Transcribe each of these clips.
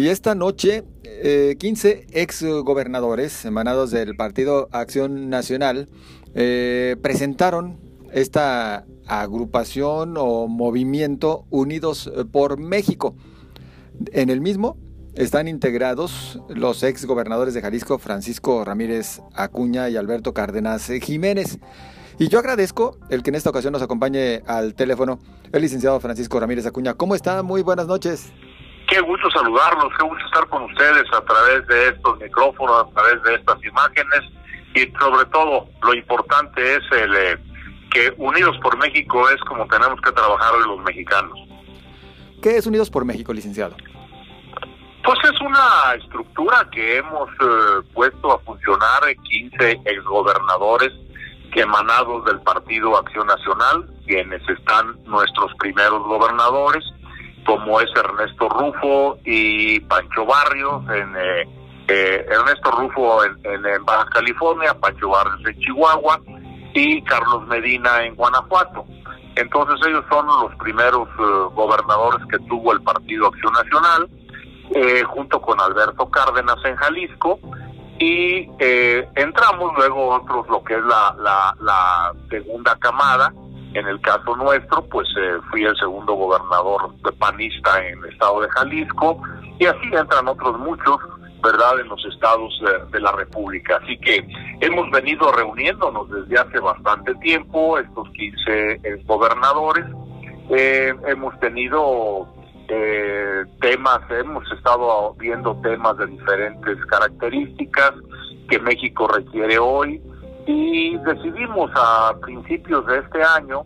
Y esta noche, 15 ex gobernadores emanados del Partido Acción Nacional presentaron esta agrupación o movimiento Unidos por México. En el mismo están integrados los ex gobernadores de Jalisco, Francisco Ramírez Acuña y Alberto Cárdenas Jiménez. Y yo agradezco el que en esta ocasión nos acompañe al teléfono el licenciado Francisco Ramírez Acuña. ¿Cómo está? Muy buenas noches. Qué gusto saludarlos, qué gusto estar con ustedes a través de estos micrófonos, a través de estas imágenes y sobre todo lo importante es el eh, que Unidos por México es como tenemos que trabajar los mexicanos. ¿Qué es Unidos por México, licenciado? Pues es una estructura que hemos eh, puesto a funcionar 15 exgobernadores que emanados del Partido Acción Nacional, quienes están nuestros primeros gobernadores, como es Ernesto Rufo y Pancho Barrios, en, eh, eh, Ernesto Rufo en, Baja California, Pancho Barrios en Chihuahua y Carlos Medina en Guanajuato. Entonces ellos son los primeros gobernadores que tuvo el Partido Acción Nacional eh, junto con Alberto Cárdenas en Jalisco y eh, entramos luego otros lo que es la, la, segunda camada en el caso nuestro pues eh, fui el segundo gobernador panista en el estado de Jalisco y así entran otros muchos verdad en los estados de, la república. Así que hemos venido reuniéndonos desde hace bastante tiempo estos 15 gobernadores. Hemos tenido eh, temas, hemos estado viendo temas de diferentes características que México requiere hoy y decidimos a principios de este año,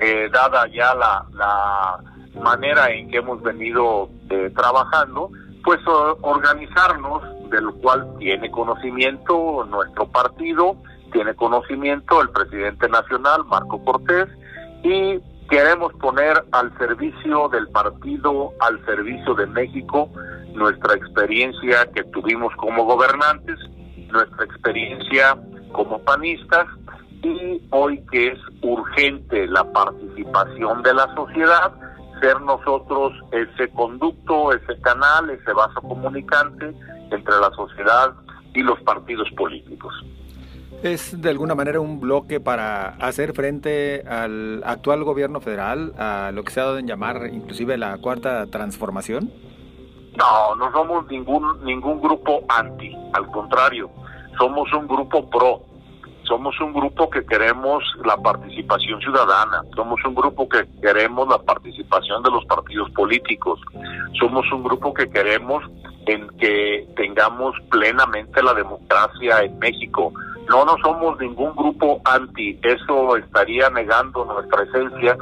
eh, dada ya la, la manera en que hemos venido eh, trabajando, pues organizarnos, del cual tiene conocimiento nuestro partido, tiene conocimiento el presidente nacional, Marco Cortés, y Queremos poner al servicio del partido, al servicio de México, nuestra experiencia que tuvimos como gobernantes, nuestra experiencia como panistas y hoy que es urgente la participación de la sociedad, ser nosotros ese conducto, ese canal, ese vaso comunicante entre la sociedad y los partidos políticos es de alguna manera un bloque para hacer frente al actual gobierno federal, a lo que se ha dado en llamar inclusive la cuarta transformación? No, no somos ningún ningún grupo anti, al contrario, somos un grupo pro. Somos un grupo que queremos la participación ciudadana, somos un grupo que queremos la participación de los partidos políticos, somos un grupo que queremos en que tengamos plenamente la democracia en México, no, no somos ningún grupo anti, eso estaría negando nuestra esencia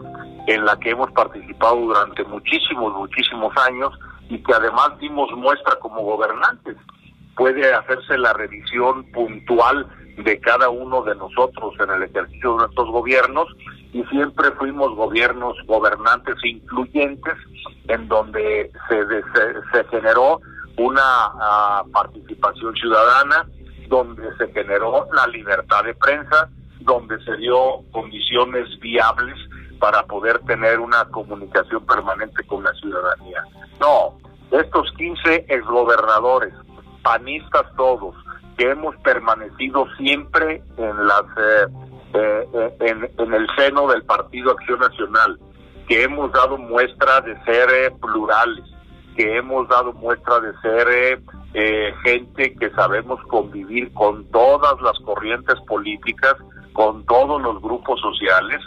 en la que hemos participado durante muchísimos, muchísimos años y que además dimos muestra como gobernantes. Puede hacerse la revisión puntual de cada uno de nosotros en el ejercicio de nuestros gobiernos y siempre fuimos gobiernos gobernantes incluyentes en donde se, se, generó una ah, participación ciudadana donde se generó la libertad de prensa, donde se dio condiciones viables para poder tener una comunicación permanente con la ciudadanía. No, estos 15 exgobernadores, panistas todos, que hemos permanecido siempre en las eh, eh, en, en, el seno del Partido Acción Nacional, que hemos dado muestra de ser eh, plurales, que hemos dado muestra de ser eh, gente que sabemos convivir con todas las corrientes políticas, con todos los grupos sociales.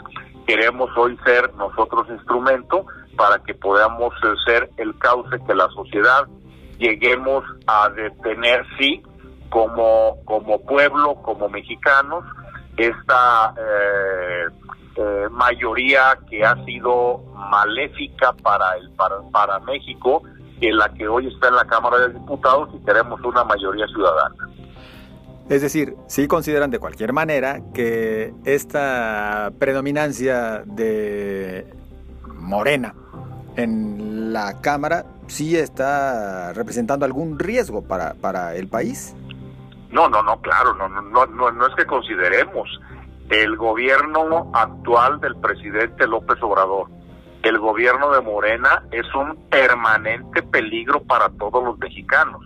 Queremos hoy ser nosotros instrumento para que podamos ser el cauce que la sociedad lleguemos a detener, sí, como, como pueblo, como mexicanos, esta eh, eh, mayoría que ha sido maléfica para, el, para, para México que la que hoy está en la Cámara de Diputados y queremos una mayoría ciudadana. Es decir, sí consideran de cualquier manera que esta predominancia de Morena en la Cámara sí está representando algún riesgo para, para el país. No, no, no, claro, no, no, no, no es que consideremos el gobierno actual del presidente López Obrador el gobierno de Morena es un permanente peligro para todos los mexicanos.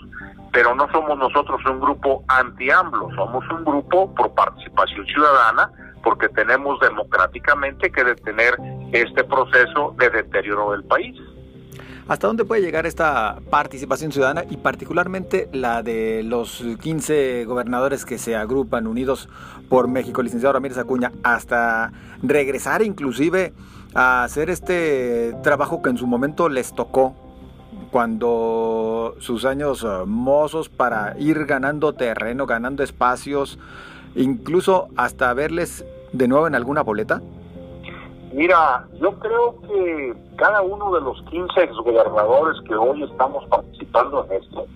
Pero no somos nosotros un grupo anti-AMLO, somos un grupo por participación ciudadana, porque tenemos democráticamente que detener este proceso de deterioro del país. ¿Hasta dónde puede llegar esta participación ciudadana y particularmente la de los 15 gobernadores que se agrupan unidos por México, licenciado Ramírez Acuña, hasta regresar inclusive a hacer este trabajo que en su momento les tocó cuando sus años eh, mozos para ir ganando terreno, ganando espacios, incluso hasta verles de nuevo en alguna boleta? Mira, yo creo que cada uno de los 15 exgobernadores que hoy estamos participando en esto,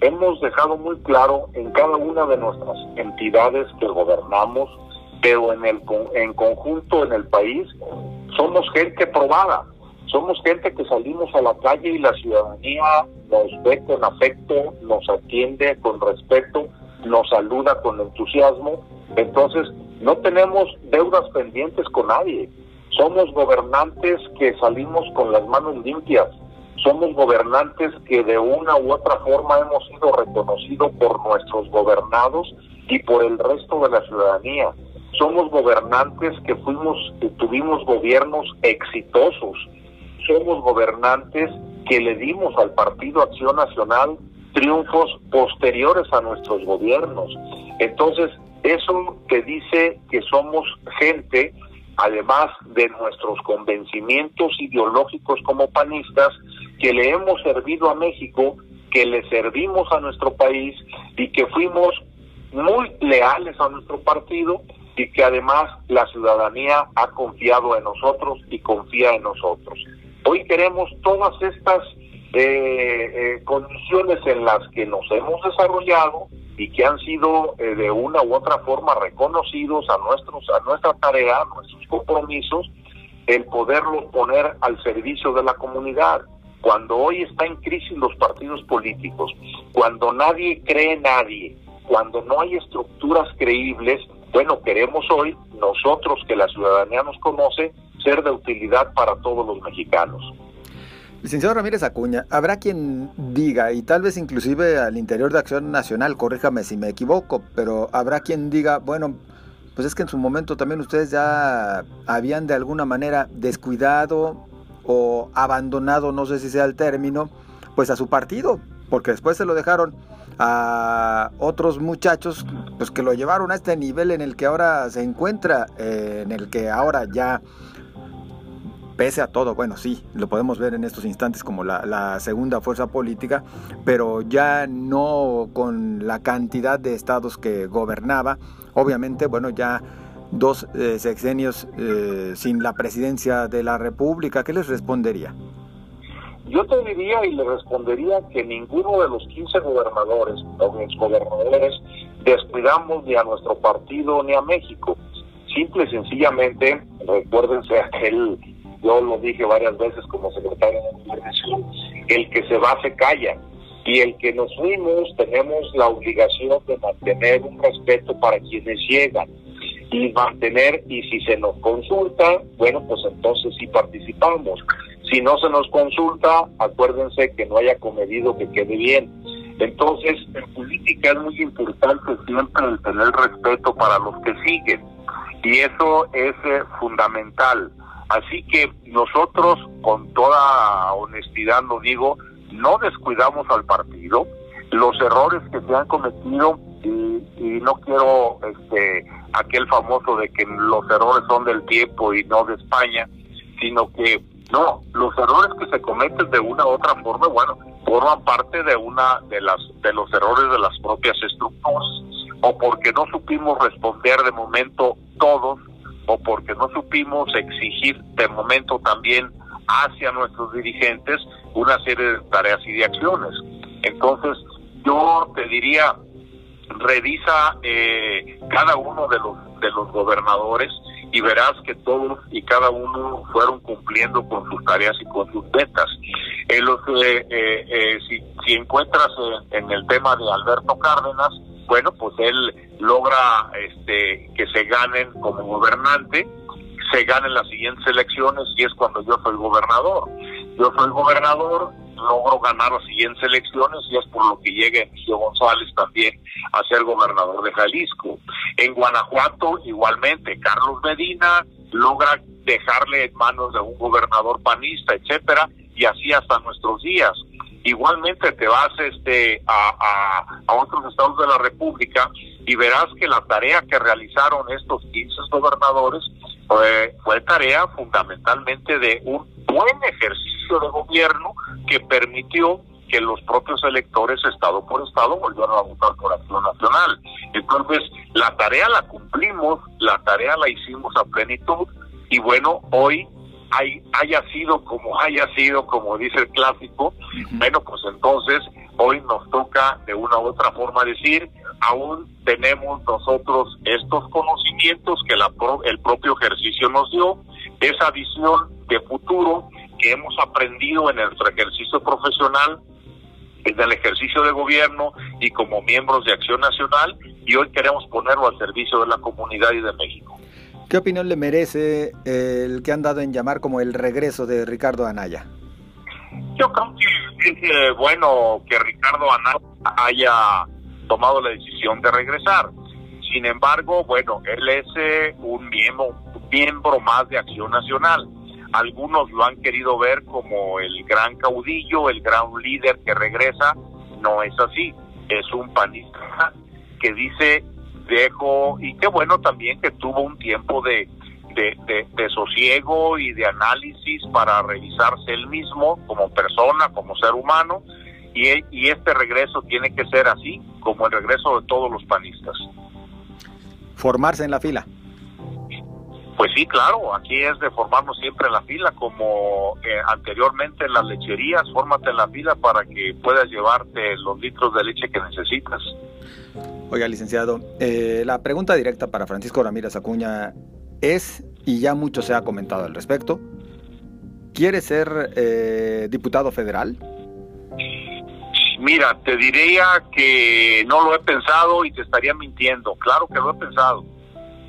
hemos dejado muy claro en cada una de nuestras entidades que gobernamos, pero en el en conjunto en el país, somos gente probada, somos gente que salimos a la calle y la ciudadanía nos ve con afecto, nos atiende con respeto, nos saluda con entusiasmo, entonces no tenemos deudas pendientes con nadie somos gobernantes que salimos con las manos limpias. Somos gobernantes que de una u otra forma hemos sido reconocidos por nuestros gobernados y por el resto de la ciudadanía. Somos gobernantes que fuimos, que tuvimos gobiernos exitosos. Somos gobernantes que le dimos al Partido Acción Nacional triunfos posteriores a nuestros gobiernos. Entonces, eso te dice que somos gente además de nuestros convencimientos ideológicos como panistas, que le hemos servido a México, que le servimos a nuestro país y que fuimos muy leales a nuestro partido y que además la ciudadanía ha confiado en nosotros y confía en nosotros. Hoy queremos todas estas eh, eh, condiciones en las que nos hemos desarrollado y que han sido eh, de una u otra forma reconocidos a nuestros a nuestra tarea, a nuestros compromisos, el poderlos poner al servicio de la comunidad. Cuando hoy está en crisis los partidos políticos, cuando nadie cree nadie, cuando no hay estructuras creíbles, bueno, queremos hoy nosotros que la ciudadanía nos conoce ser de utilidad para todos los mexicanos. Licenciado Ramírez Acuña, habrá quien diga, y tal vez inclusive al interior de Acción Nacional, corríjame si me equivoco, pero habrá quien diga, bueno, pues es que en su momento también ustedes ya habían de alguna manera descuidado o abandonado, no sé si sea el término, pues a su partido, porque después se lo dejaron a otros muchachos pues que lo llevaron a este nivel en el que ahora se encuentra, eh, en el que ahora ya pese a todo, bueno, sí, lo podemos ver en estos instantes como la, segunda fuerza política, pero ya no con la cantidad de estados que gobernaba. Obviamente, bueno, ya dos eh, sexenios eh, sin la presidencia de la República, ¿qué les respondería? Yo te diría y le respondería que ninguno de los 15 gobernadores o exgobernadores descuidamos ni a nuestro partido ni a México. Simple y sencillamente, recuérdense aquel yo lo dije varias veces como secretario de Gobernación, el que se va se calla. Y el que nos fuimos tenemos la obligación de mantener un respeto para quienes llegan y mantener, y si se nos consulta, bueno, pues entonces sí participamos. Si no se nos consulta, acuérdense que no haya comedido que quede bien. Entonces, en política es muy importante siempre el tener respeto para los que siguen. Y eso es eh, fundamental. Así que nosotros, con toda honestidad lo digo, no descuidamos al partido. Los errores que se han cometido, y, no quiero este aquel famoso de que los errores son del tiempo y no de España, sino que no, los errores que se cometen de una u otra forma, bueno, forman parte de una de las de los errores de las propias estructuras o porque no supimos responder de momento todos o porque no supimos exigir de momento también hacia nuestros dirigentes una serie de tareas y de acciones. Entonces, yo te diría, revisa eh, cada uno de los, de los gobernadores y verás que todos y cada uno fueron cumpliendo con sus tareas y con sus metas. En los, eh, eh, si, si encuentras en el tema de Alberto Cárdenas, bueno, pues él logra este, que se ganen como gobernante, se ganen las siguientes elecciones y es cuando yo soy gobernador. Yo soy gobernador, logro ganar las siguientes elecciones y es por lo que llega Emilio González también a ser gobernador de Jalisco. En Guanajuato igualmente, Carlos Medina logra dejarle en manos de un gobernador panista, etcétera, y así hasta nuestros días. Igualmente te vas este a, otros estados de la República y verás que la tarea que realizaron estos 15 gobernadores fue, fue tarea fundamentalmente de un buen ejercicio de gobierno que permitió que los propios electores, estado por estado, volvieran a votar por Acción Nacional. Entonces, la tarea la cumplimos, la tarea la hicimos a plenitud, y bueno, hoy hay, haya sido como haya sido, como dice el clásico, bueno, pues entonces hoy nos toca de una u otra forma decir, aún tenemos nosotros estos conocimientos que la el propio ejercicio nos dio, esa visión de futuro que hemos aprendido en nuestro ejercicio profesional, en el ejercicio de gobierno y como miembros de Acción Nacional, y hoy queremos ponerlo al servicio de la comunidad y de México. ¿Qué opinión le merece el que han dado en llamar como el regreso de Ricardo Anaya? Yo creo que es bueno que Ricardo Anaya haya tomado la decisión de regresar. Sin embargo, bueno, él es eh, un miembro, miembro más de Acción Nacional. Algunos lo han querido ver como el gran caudillo, el gran líder que regresa. No es así. Es un panista que dice dejo, y qué bueno también que tuvo un tiempo de, de, sosiego y de análisis para revisarse él mismo como persona, como ser humano, y, y este regreso tiene que ser así, como el regreso de todos los panistas. Formarse en la fila. Pues sí, claro, aquí es de formarnos siempre en la fila, como eh, anteriormente en las lecherías, fórmate en la fila para que puedas llevarte los litros de leche que necesitas. Oiga, licenciado, eh, la pregunta directa para Francisco Ramírez Acuña es, y ya mucho se ha comentado al respecto, ¿quiere ser eh, diputado federal? Mira, te diría que no lo he pensado y te estaría mintiendo. Claro que lo he pensado,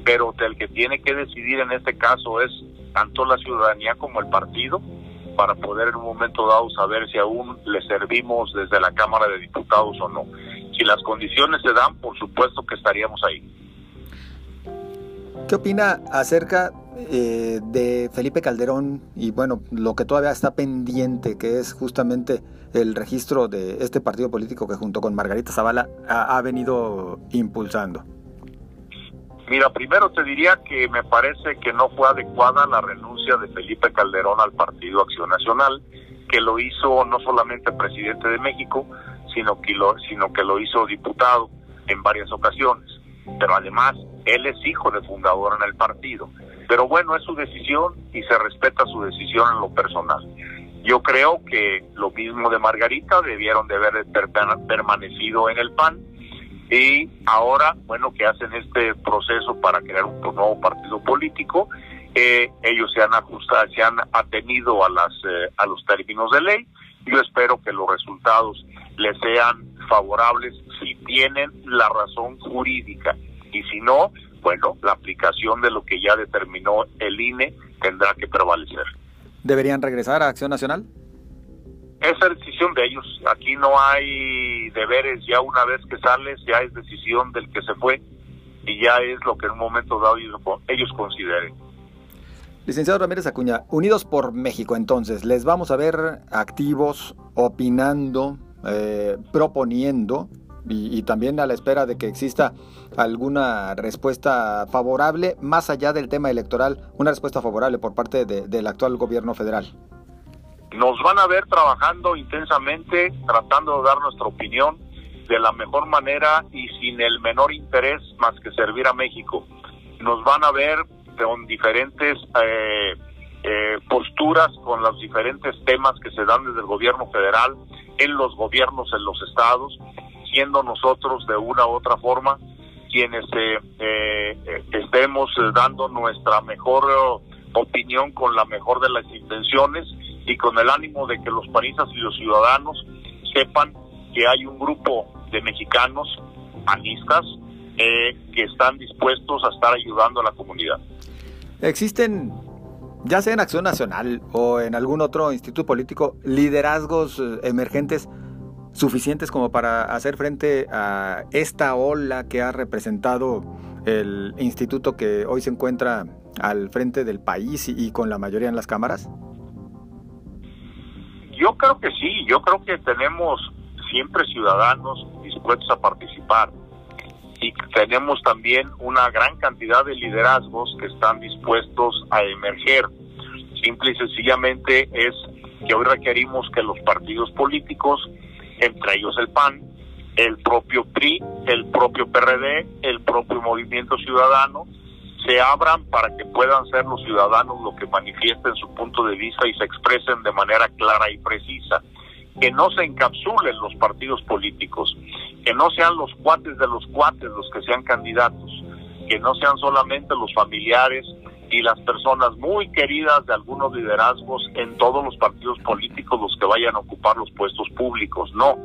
pero el que tiene que decidir en este caso es tanto la ciudadanía como el partido para poder en un momento dado saber si aún le servimos desde la Cámara de Diputados o no si las condiciones se dan, por supuesto que estaríamos ahí. ¿Qué opina acerca eh, de Felipe Calderón y bueno, lo que todavía está pendiente, que es justamente el registro de este partido político que junto con Margarita Zavala ha, venido impulsando? Mira, primero te diría que me parece que no fue adecuada la renuncia de Felipe Calderón al Partido Acción Nacional, que lo hizo no solamente presidente de México, sino que lo, sino que lo hizo diputado en varias ocasiones. Pero además, él es hijo de fundador en el partido. Pero bueno, es su decisión y se respeta su decisión en lo personal. Yo creo que lo mismo de Margarita debieron de haber permanecido en el PAN y ahora, bueno, que hacen este proceso para crear un nuevo partido político, eh, ellos se han ajustado, se han atenido a las eh, a los términos de ley. Yo espero que los resultados le sean favorables si tienen la razón jurídica y si no, bueno, la aplicación de lo que ya determinó el INE tendrá que prevalecer. ¿Deberían regresar a Acción Nacional? Esa decisión de ellos. Aquí no hay deberes. Ya una vez que sales, ya es decisión del que se fue y ya es lo que en un momento dado ellos consideren. Licenciado Ramírez Acuña, Unidos por México, entonces, les vamos a ver activos, opinando, eh, proponiendo y, también a la espera de que exista alguna respuesta favorable, más allá del tema electoral, una respuesta favorable por parte del actual gobierno federal. Nos van a ver trabajando intensamente, tratando de dar nuestra opinión de la mejor manera y sin el menor interés más que servir a México. Nos van a ver con diferentes eh, eh, posturas, con los diferentes temas que se dan desde el gobierno federal, en los gobiernos, en los estados, siendo nosotros de una u otra forma quienes eh, eh, estemos dando nuestra mejor opinión con la mejor de las intenciones y con el ánimo de que los panistas y los ciudadanos sepan que hay un grupo de mexicanos panistas que están dispuestos a estar ayudando a la comunidad. ¿Existen, ya sea en Acción Nacional o en algún otro instituto político, liderazgos eh, emergentes suficientes como para hacer frente a esta ola que ha representado el instituto que hoy se encuentra al frente del país y, con la mayoría en las cámaras? Yo creo que sí, yo creo que tenemos siempre ciudadanos dispuestos a participar y tenemos también una gran cantidad de liderazgos que están dispuestos a emerger. Simple y sencillamente es que hoy requerimos que los partidos políticos, entre ellos el PAN, el propio PRI, el propio PRD, el propio Movimiento Ciudadano, se abran para que puedan ser los ciudadanos lo que manifiesten su punto de vista y se expresen de manera clara y precisa. Que no se encapsulen los partidos políticos, que no sean los cuates de los cuates los que sean candidatos, que no sean solamente los familiares y las personas muy queridas de algunos liderazgos en todos los partidos políticos los que vayan a ocupar los puestos públicos, no,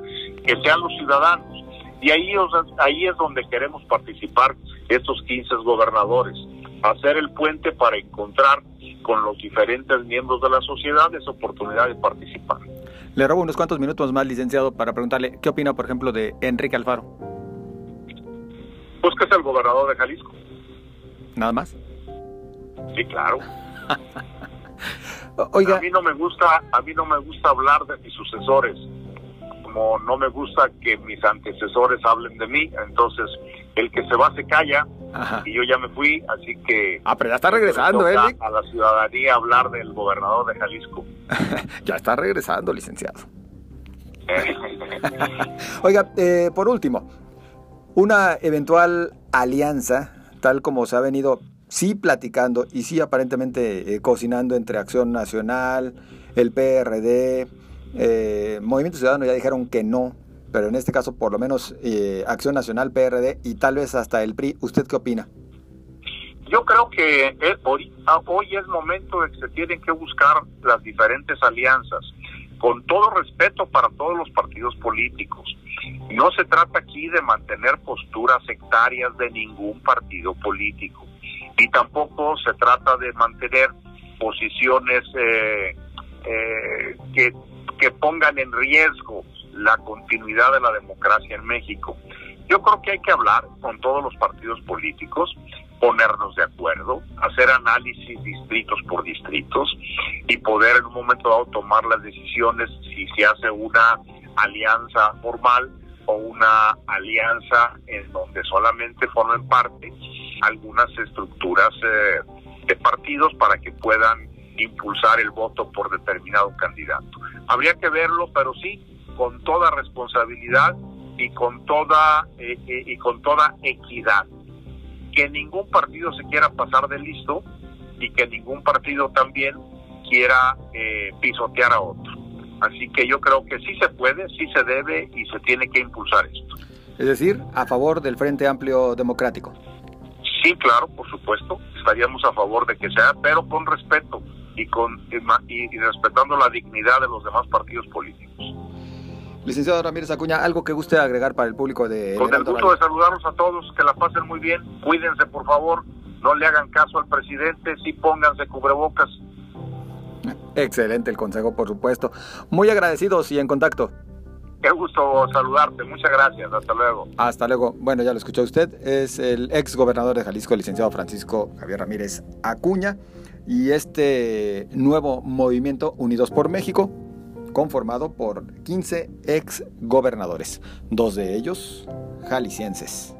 que sean los ciudadanos. Y ahí, ahí es donde queremos participar estos 15 gobernadores, hacer el puente para encontrar con los diferentes miembros de la sociedad esa oportunidad de participar. Le robo unos cuantos minutos más, licenciado, para preguntarle qué opina, por ejemplo, de Enrique Alfaro. Pues que es el gobernador de Jalisco. ¿Nada más? Sí, claro. Oiga. A mí no me gusta, a mí no me gusta hablar de mis sucesores. Como no me gusta que mis antecesores hablen de mí, entonces el que se va se calla y yo ya me fui, así que... Ah, pero ya está regresando, ¿eh? A la ciudadanía hablar del gobernador de Jalisco. ya está regresando, licenciado. Oiga, eh, por último, una eventual alianza, tal como se ha venido sí platicando y sí aparentemente eh, cocinando entre Acción Nacional, el PRD, eh, Movimiento Ciudadano ya dijeron que no, pero en este caso por lo menos eh, Acción Nacional, PRD y tal vez hasta el PRI. ¿Usted qué opina? Yo creo que hoy, hoy es momento de que se tienen que buscar las diferentes alianzas, con todo respeto para todos los partidos políticos. No se trata aquí de mantener posturas sectarias de ningún partido político y tampoco se trata de mantener posiciones eh, eh, que pongan en riesgo la continuidad de la democracia en México. Yo creo que hay que hablar con todos los partidos políticos, ponernos de acuerdo, hacer análisis distritos por distritos y poder en un momento dado tomar las decisiones si se hace una alianza formal o una alianza en donde solamente formen parte algunas estructuras eh, de partidos para que puedan impulsar el voto por determinado candidato. Habría que verlo, pero sí, con toda responsabilidad y con toda eh, eh, y con toda equidad. Que ningún partido se quiera pasar de listo y que ningún partido también quiera pisotear a otro. Así que yo creo que sí se puede, sí se debe y se tiene que impulsar esto. Es decir, a favor del Frente Amplio Democrático. Sí, claro, por supuesto, estaríamos a favor de que sea, pero con respeto y con y, respetando la dignidad de los demás partidos políticos. Licenciado Ramírez Acuña, ¿algo que guste agregar para el público de... Con el gusto de saludarlos a todos, que la pasen muy bien, cuídense por favor, no le hagan caso al presidente, sí pónganse cubrebocas. Excelente el consejo, por supuesto. Muy agradecidos y en contacto. Qué gusto saludarte, muchas gracias, hasta luego. Hasta luego. Bueno, ya lo escuchó usted, es el ex gobernador de Jalisco, el licenciado Francisco Javier Ramírez Acuña, y este nuevo movimiento Unidos por México, conformado por 15 ex gobernadores, dos de ellos jaliscienses.